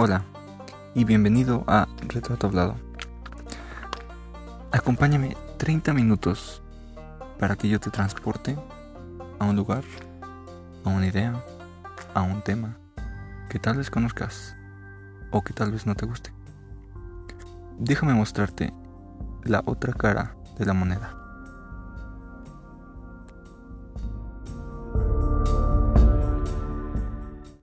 Hola y bienvenido a Retrato Hablado. Acompáñame 30 minutos para que yo te transporte a un lugar, a una idea, a un tema que tal vez conozcas o que tal vez no te guste. Déjame mostrarte la otra cara de la moneda.